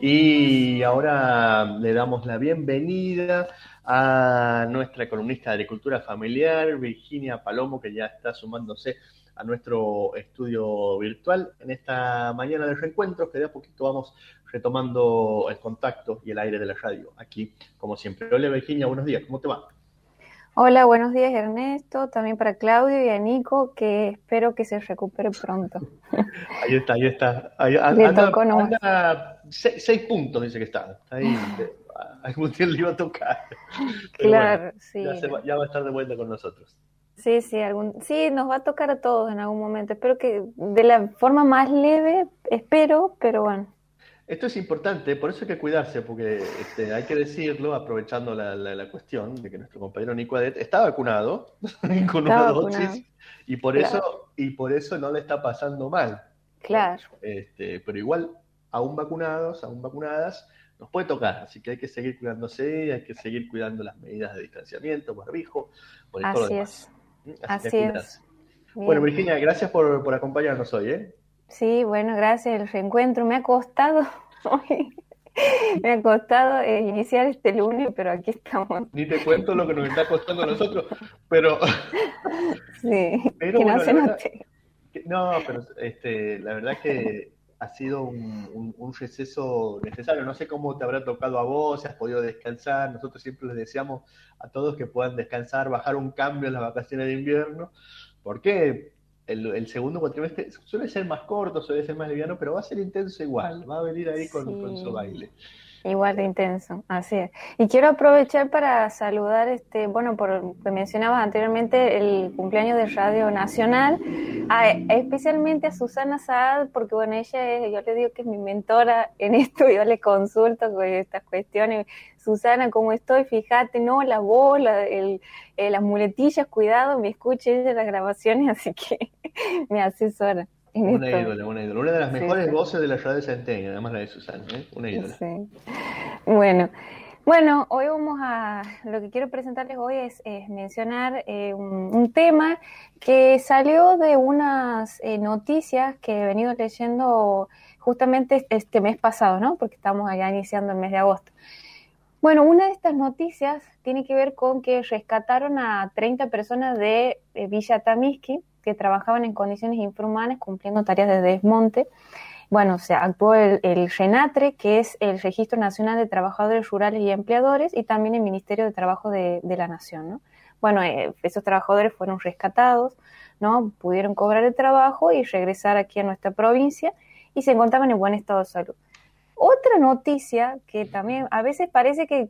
Y ahora le damos la bienvenida a nuestra columnista de agricultura familiar, Virginia Palomo, que ya está sumándose a nuestro estudio virtual en esta mañana de reencuentros, que de a poquito vamos retomando el contacto y el aire de la radio aquí, como siempre. Hola Virginia, buenos días, ¿cómo te va? Hola, buenos días Ernesto, también para Claudio y a Nico, que espero que se recupere pronto. Ahí está, ahí está. Ahí, anda, seis, puntos dice que está. Ahí, algún día le iba a tocar. claro, sí. Ya, va a estar de vuelta con nosotros. Sí, sí, algún, sí, nos va a tocar a todos en algún momento. Espero que de la forma más leve, espero, pero bueno. Esto es importante, por eso hay que cuidarse, porque este, hay que decirlo, aprovechando la, cuestión de que nuestro compañero Nico Adet está vacunado con una dosis y por eso y por eso no le está pasando mal. Claro. Este, pero igual, aún vacunados, aún vacunadas, nos puede tocar, así que hay que seguir cuidándose, hay que seguir cuidando las medidas de distanciamiento, barbijo, por Así es. ¿Mm? Así, es. Bueno, Virginia, gracias por, por acompañarnos hoy, ¿eh? Sí, bueno, gracias. El reencuentro me ha costado, me ha costado eh, iniciar este lunes, pero aquí estamos. Ni te cuento lo que nos está costando a nosotros, pero. sí, que no se note. No, pero este, la verdad que ha sido un, un, receso necesario. No sé cómo te habrá tocado a vos, si has podido descansar. Nosotros siempre les deseamos a todos que puedan descansar, bajar un cambio en las vacaciones de invierno, porque el, segundo cuatrimestre suele ser más corto, suele ser más liviano, pero va a ser intenso igual, va a venir ahí con, su baile. Igual de intenso, así es. Y quiero aprovechar para saludar, este, bueno, por que mencionabas anteriormente el cumpleaños de Radio Nacional, especialmente a Susana Saad, porque bueno, ella es, yo le digo que es mi mentora en esto, yo le consulto con estas cuestiones. Susana, ¿cómo estoy? Fíjate, no, la voz, el, eh, las muletillas, cuidado, me escucha ella las grabaciones, así que me asesora. Una ídola, una ídola. Una de las mejores voces de la radio de Centennial, además la de Susana, ¿eh? una ídola. Bueno, bueno, hoy vamos a, lo que quiero presentarles hoy es, mencionar eh, un, tema que salió de unas eh, noticias que he venido leyendo justamente este mes pasado, ¿no? Porque estamos allá iniciando el mes de agosto. Bueno, una de estas noticias tiene que ver con que rescataron a 30 personas de, de Villa Tamiski, que trabajaban en condiciones infrahumanas cumpliendo tareas de desmonte. Bueno, se actuó el, RENATRE, que es el Registro Nacional de Trabajadores Rurales y Empleadores, y también el Ministerio de Trabajo de, la Nación. ¿no? Bueno, eh, esos trabajadores fueron rescatados, ¿no? pudieron cobrar el trabajo y regresar aquí a nuestra provincia y se encontraban en buen estado de salud. Otra noticia que también a veces parece que,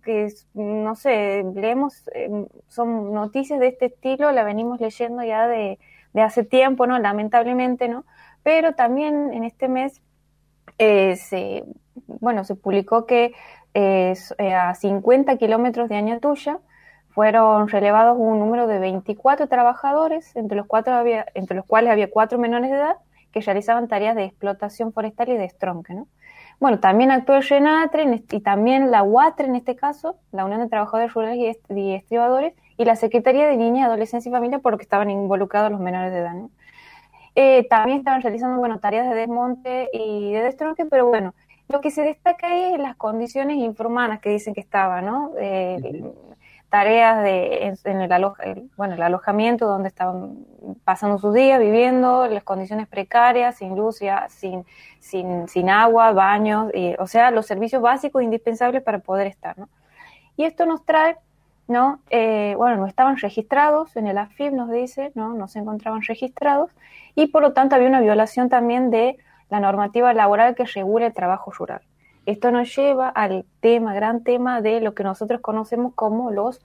no sé, leemos, eh, son noticias de este estilo, la venimos leyendo ya de, de hace tiempo, ¿no? Lamentablemente, ¿no? Pero también en este mes eh, se, bueno, se publicó que eh, a 50 kilómetros de Añatuya fueron relevados un número de 24 trabajadores, entre los, cuatro había, entre los cuales había cuatro menores de edad que realizaban tareas de explotación forestal y de estronque, ¿no? Bueno, también actuó el RENATRE y también la UATRE en este caso, la Unión de Trabajadores Rurales y Estribadores, y la Secretaría de Niña, Adolescencia y Familia, por lo que estaban involucrados los menores de edad. Eh, también estaban realizando bueno, tareas de desmonte y de destronque, pero bueno, lo que se destaca ahí es las condiciones infrahumanas que dicen que estaban, ¿no? Eh, tareas de, en, el, bueno, el alojamiento donde estaban pasando sus días, viviendo, las condiciones precarias, sin luz, sin, sin, sin agua, baños, o sea, los servicios básicos indispensables para poder estar, ¿no? Y esto nos trae ¿no? Eh, bueno, no estaban registrados en el AFIP, nos dice, ¿no? No se encontraban registrados y por lo tanto había una violación también de la normativa laboral que regula el trabajo rural. Esto nos lleva al tema, gran tema de lo que nosotros conocemos como los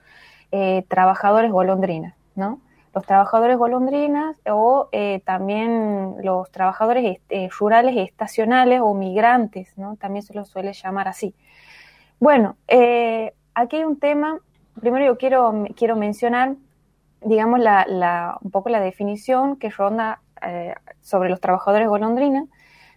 eh, trabajadores golondrinas, ¿no? Los trabajadores golondrinas o eh, también los trabajadores rurales estacionales o migrantes, ¿no? También se los suele llamar así. Bueno, aquí hay un tema primero yo quiero, quiero mencionar, digamos, la, un poco la definición que ronda eh, sobre los trabajadores golondrinas,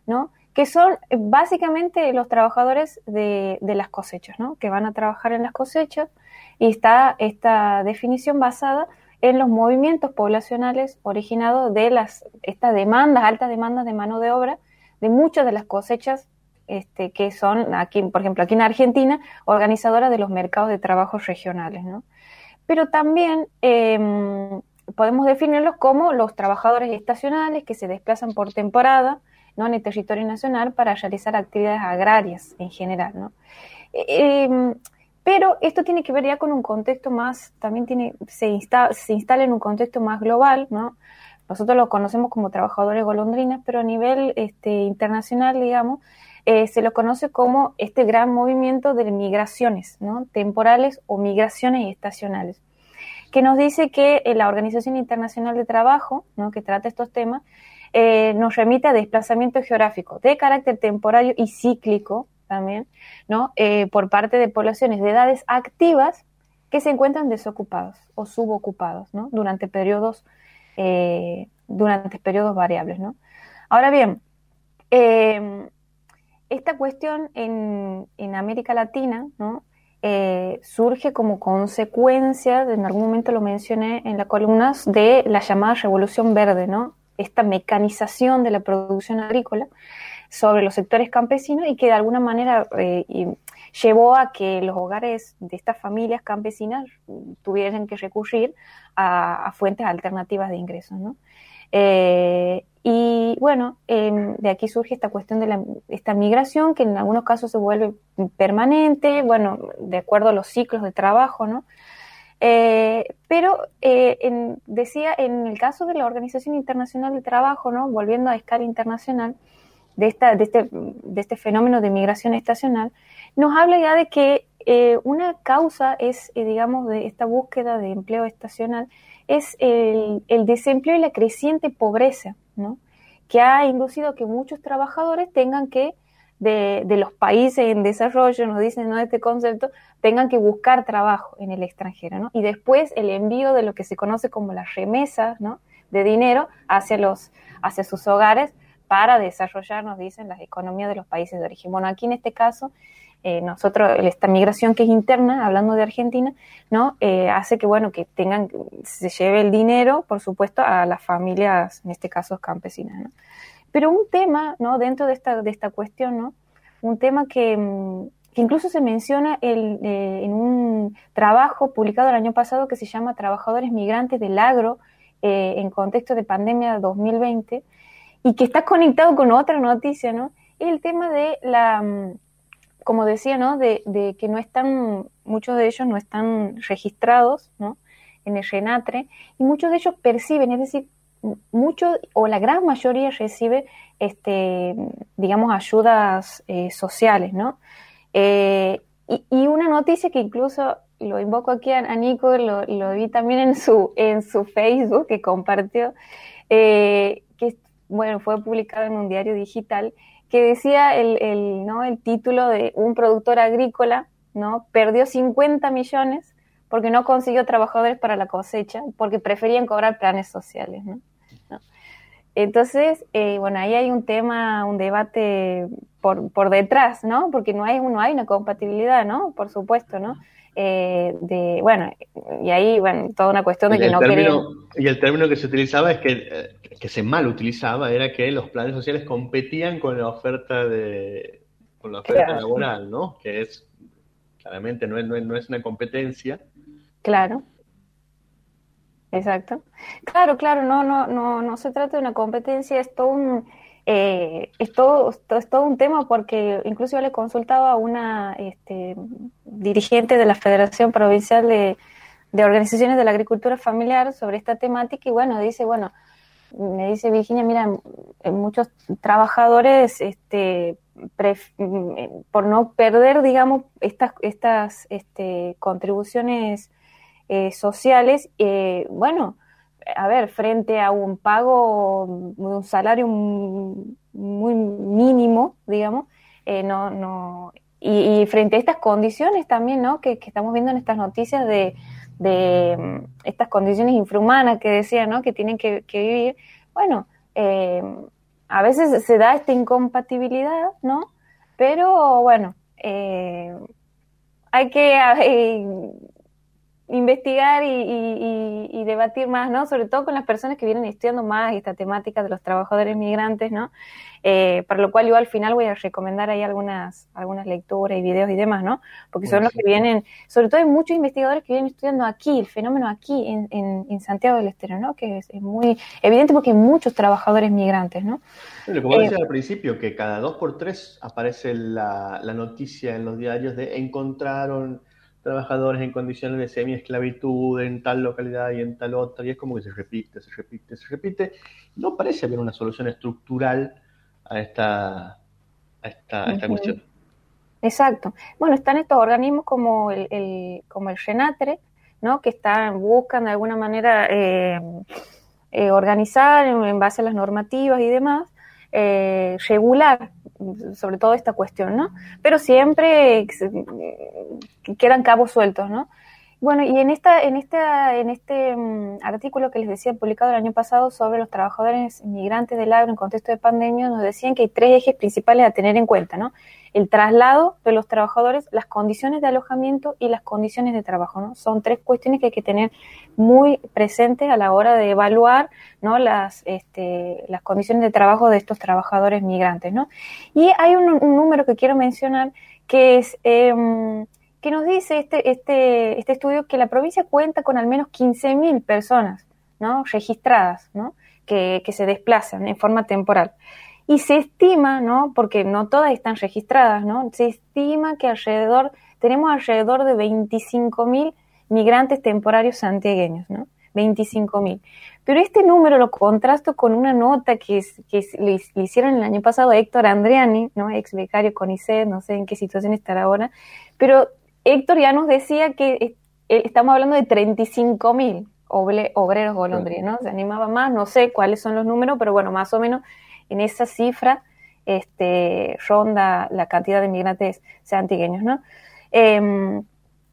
¿no? Que son básicamente los trabajadores de, las cosechas, ¿no? Que van a trabajar en las cosechas y está esta definición basada en los movimientos poblacionales originados de las estas demandas, altas demandas de mano de obra de muchas de las cosechas este, que son aquí, por ejemplo, aquí en Argentina, organizadoras de los mercados de trabajo regionales, ¿no? Pero también em, podemos definirlos como los trabajadores estacionales que se desplazan por temporada, ¿no? En el territorio nacional para realizar actividades agrarias en general, ¿no? Em, pero esto tiene que ver ya con un contexto más, también tiene, se, se instala en un contexto más global, ¿no? Nosotros lo conocemos como trabajadores golondrinas, pero a nivel este, internacional, digamos, eh, se lo conoce como este gran movimiento de migraciones, ¿no? Temporales o migraciones estacionales, que nos dice que eh, la Organización Internacional de Trabajo, ¿no? que trata estos temas, eh, nos remite a desplazamiento geográfico de carácter temporario y cíclico también, ¿no? por parte de poblaciones de edades activas que se encuentran desocupados o subocupados, ¿no? Durante periodos eh, durante periodos variables. ¿no? Ahora bien, em, esta cuestión en, en, América Latina ¿no? Eh, surge como consecuencia, en algún momento lo mencioné en las columnas, de la llamada Revolución Verde, ¿no? Esta mecanización de la producción agrícola sobre los sectores campesinos y que de alguna manera eh, llevó a que los hogares de estas familias campesinas tuvieran que recurrir a, fuentes alternativas de ingresos. Eh, y bueno, de aquí surge esta cuestión de la, esta migración que en algunos casos se vuelve permanente, bueno, de acuerdo a los ciclos de trabajo, ¿no? Eh, pero eh, decía, en el caso de la Organización Internacional de Trabajo, ¿no? Volviendo a escala internacional, de, esta, de, este, de este fenómeno de migración estacional, nos habla ya de que eh, una causa es, eh, digamos, de esta búsqueda de empleo estacional, es el, desempleo y la creciente pobreza, ¿no? que ha inducido que muchos trabajadores tengan que, de, los países en desarrollo, nos dicen ¿no? este concepto, tengan que buscar trabajo en el extranjero, ¿no? Y después el envío de lo que se conoce como las remesas, ¿no? De dinero hacia, los, hacia sus hogares para desarrollar, nos dicen, las economías de los países de origen. Bueno, aquí en este caso eh, nosotros, esta migración que es interna, hablando de Argentina, ¿no? Eh, hace que, bueno, que tengan, se lleve el dinero, por supuesto, a las familias, en este caso campesinas, ¿no? Pero un tema, ¿no? Dentro de esta, de esta cuestión, ¿no? Un tema que, mm, que incluso se menciona el, eh, en un trabajo publicado el año pasado que se llama Trabajadores Migrantes del Agro en contexto de pandemia 2020 y que está conectado con otra noticia, ¿no? El tema de la mm, como decía, ¿no? De, que no están, muchos de ellos no están registrados, ¿no? En el RENATRE, y muchos de ellos perciben, es decir, muchos o la gran mayoría recibe, este, digamos, ayudas eh, sociales, ¿no? Eh, y, una noticia que incluso lo invoco aquí a, Nico, lo, lo, vi también en su, en su Facebook que compartió, eh, que bueno, fue publicado en un diario digital, que decía el, el, ¿no? el título de un productor agrícola, ¿no? Perdió 50 millones porque no consiguió trabajadores para la cosecha, porque preferían cobrar planes sociales, ¿no? Entonces, eh, bueno, ahí hay un tema, un debate por, por detrás, ¿no? Porque no hay, no hay una compatibilidad, ¿no? Por supuesto, ¿no? Eh, de, bueno, y ahí, bueno, toda una cuestión de que no querían... Y el término que se utilizaba es que eh, que se mal utilizaba era que los planes sociales competían con la oferta de con la oferta laboral, ¿no? Que es claramente no es, no es, una competencia. Claro. Exacto. Claro, claro, no, no, no, no se trata de una competencia, es todo un, eh, es, todo, es todo un tema porque incluso yo le consultaba a una este, dirigente de la Federación Provincial de, de Organizaciones de la Agricultura Familiar sobre esta temática y bueno, dice, bueno, me dice Virginia, mira, muchos trabajadores, este, por no perder, digamos, estas, estas este, contribuciones eh, sociales, eh, bueno, a ver, frente a un pago, un salario muy mínimo, digamos, eh, no, no, y, frente a estas condiciones también, ¿no? Que, que estamos viendo en estas noticias de de mm, estas condiciones infrahumanas que decía, ¿no? Que tienen que, vivir. Bueno, eh, a veces se da esta incompatibilidad, ¿no? Pero bueno, eh, hay que, investigar y, debatir más, ¿no? Sobre todo con las personas que vienen estudiando más esta temática de los trabajadores migrantes, ¿no? Eh, para lo cual yo al final voy a recomendar ahí algunas, algunas lecturas y videos y demás, ¿no? Porque son los que vienen, sobre todo hay muchos investigadores que vienen estudiando aquí, el fenómeno aquí en, en, Santiago del Estero, ¿no? Que es, muy evidente porque hay muchos trabajadores migrantes, ¿no? como decía eh, al principio, que cada dos por tres aparece la, la noticia en los diarios de encontraron trabajadores en condiciones de semi-esclavitud en tal localidad y en tal otra, y es como que se repite, se repite, se repite. No parece haber una solución estructural a esta, a esta, cuestión. Exacto. Bueno, están estos organismos como el, el, como el RENATRE, ¿no? que están, buscan de alguna manera eh, eh, organizar en, base a las normativas y demás, eh, regular sobre todo esta cuestión, ¿no? Pero siempre quedan cabos sueltos, ¿no? Bueno, y en esta, en esta, en este mm, artículo que les decía publicado el año pasado sobre los trabajadores inmigrantes del agro en contexto de pandemia, nos decían que hay tres ejes principales a tener en cuenta, ¿no? El traslado de los trabajadores, las condiciones de alojamiento y las condiciones de trabajo, ¿no? Son tres cuestiones que hay que tener muy presentes a la hora de evaluar, ¿no? Las, este, las condiciones de trabajo de estos trabajadores migrantes, ¿no? Y hay un, número que quiero mencionar que es eh, que nos dice este, este, este estudio que la provincia cuenta con al menos 15.000 personas ¿no? registradas ¿no? Que, que, se desplazan en forma temporal. Y se estima, ¿no? porque no todas están registradas, ¿no? se estima que alrededor, tenemos alrededor de 25.000 migrantes temporarios santiagueños, ¿no? 25.000. Pero este número lo contrasto con una nota que, que le, hicieron el año pasado a Héctor Andriani, ¿no? ex becario con ICE, no sé en qué situación estará ahora, pero Héctor ya nos decía que eh, estamos hablando de 35 mil obreros golondrinos, ¿no? Se animaba más, no sé cuáles son los números, pero bueno, más o menos en esa cifra este, ronda la cantidad de migrantes antigueños, ¿no? Em,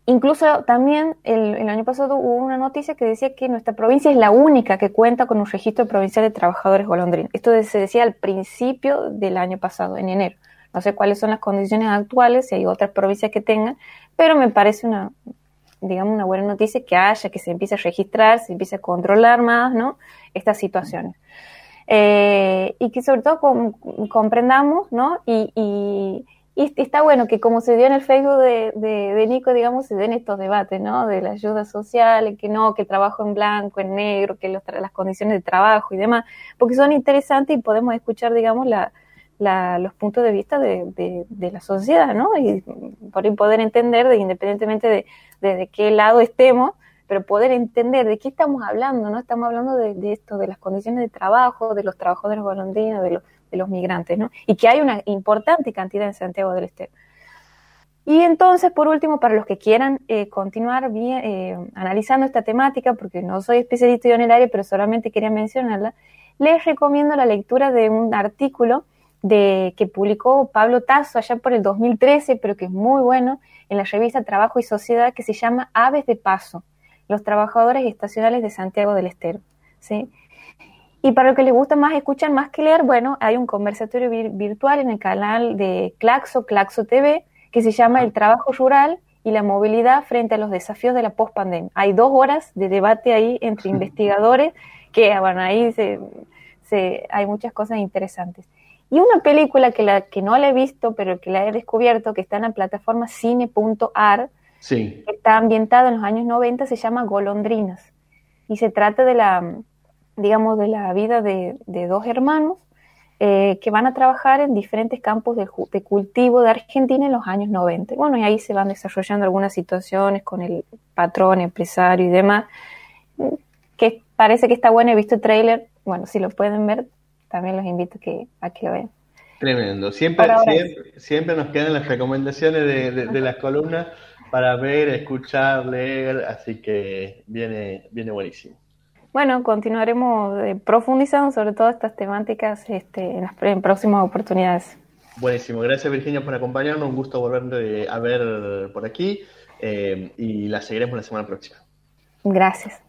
incluso también el, año pasado hubo una noticia que decía que nuestra provincia es la única que cuenta con un registro provincial de trabajadores golondrinos. Esto se decía al principio del año pasado, en enero. No sé cuáles son las condiciones actuales, si hay otras provincias que tengan, pero me parece una, digamos, una buena noticia que haya, que se empiece a registrar, se empiece a controlar más, ¿no? Estas situaciones. Eh, y que sobre todo comprendamos, ¿no? Y, está bueno que como se dio en el Facebook de, Nico, digamos, se den estos debates, ¿no? De la ayuda social, que no, que el trabajo en blanco, en negro, que las condiciones de trabajo y demás, porque son interesantes y podemos escuchar, digamos, la, los puntos de vista de, la sociedad, ¿no? Y por poder entender, de, independientemente de, de, qué lado estemos, pero poder entender de qué estamos hablando, ¿no? Estamos hablando de, esto, de las condiciones de trabajo, de los trabajadores golondrinos, de, los, de los migrantes, ¿no? Y que hay una importante cantidad en Santiago del Estero. Y entonces, por último, para los que quieran eh, continuar bien, eh, analizando esta temática, porque no soy especialista en el área, pero solamente quería mencionarla, les recomiendo la lectura de un artículo de, que publicó Pablo Tazo allá por el 2013, pero que es muy bueno, en la revista Trabajo y Sociedad, que se llama Aves de Paso, los trabajadores estacionales de Santiago del Estero. ¿sí? Y para los que les gusta más escuchar más que leer, bueno, hay un conversatorio virtual en el canal de Claxo, Claxo TV, que se llama El trabajo rural y la movilidad frente a los desafíos de la pospandemia. Hay dos horas de debate ahí entre investigadores que, bueno, ahí se, se, hay muchas cosas interesantes. Y una película que, la, que no la he visto, pero que la he descubierto, que está en la plataforma cine.ar, sí. que está ambientada en los años 90, se llama Golondrinas. Y se trata de la, digamos, de la vida de, dos hermanos eh, que van a trabajar en diferentes campos de, de, cultivo de Argentina en los años 90. Bueno, y ahí se van desarrollando algunas situaciones con el patrón, empresario y demás, que parece que está bueno. He visto el tráiler, bueno, si lo pueden ver, también los invito que, a que lo vean. Tremendo. Siempre, siempre, nos quedan las recomendaciones de, las columnas para ver, escuchar, leer, así que viene, viene buenísimo. Bueno, continuaremos eh, profundizando sobre todas estas temáticas este, en las en próximas oportunidades. Buenísimo, gracias Virginia por acompañarnos, un gusto volver a ver por aquí eh, y la seguiremos la semana próxima. Gracias.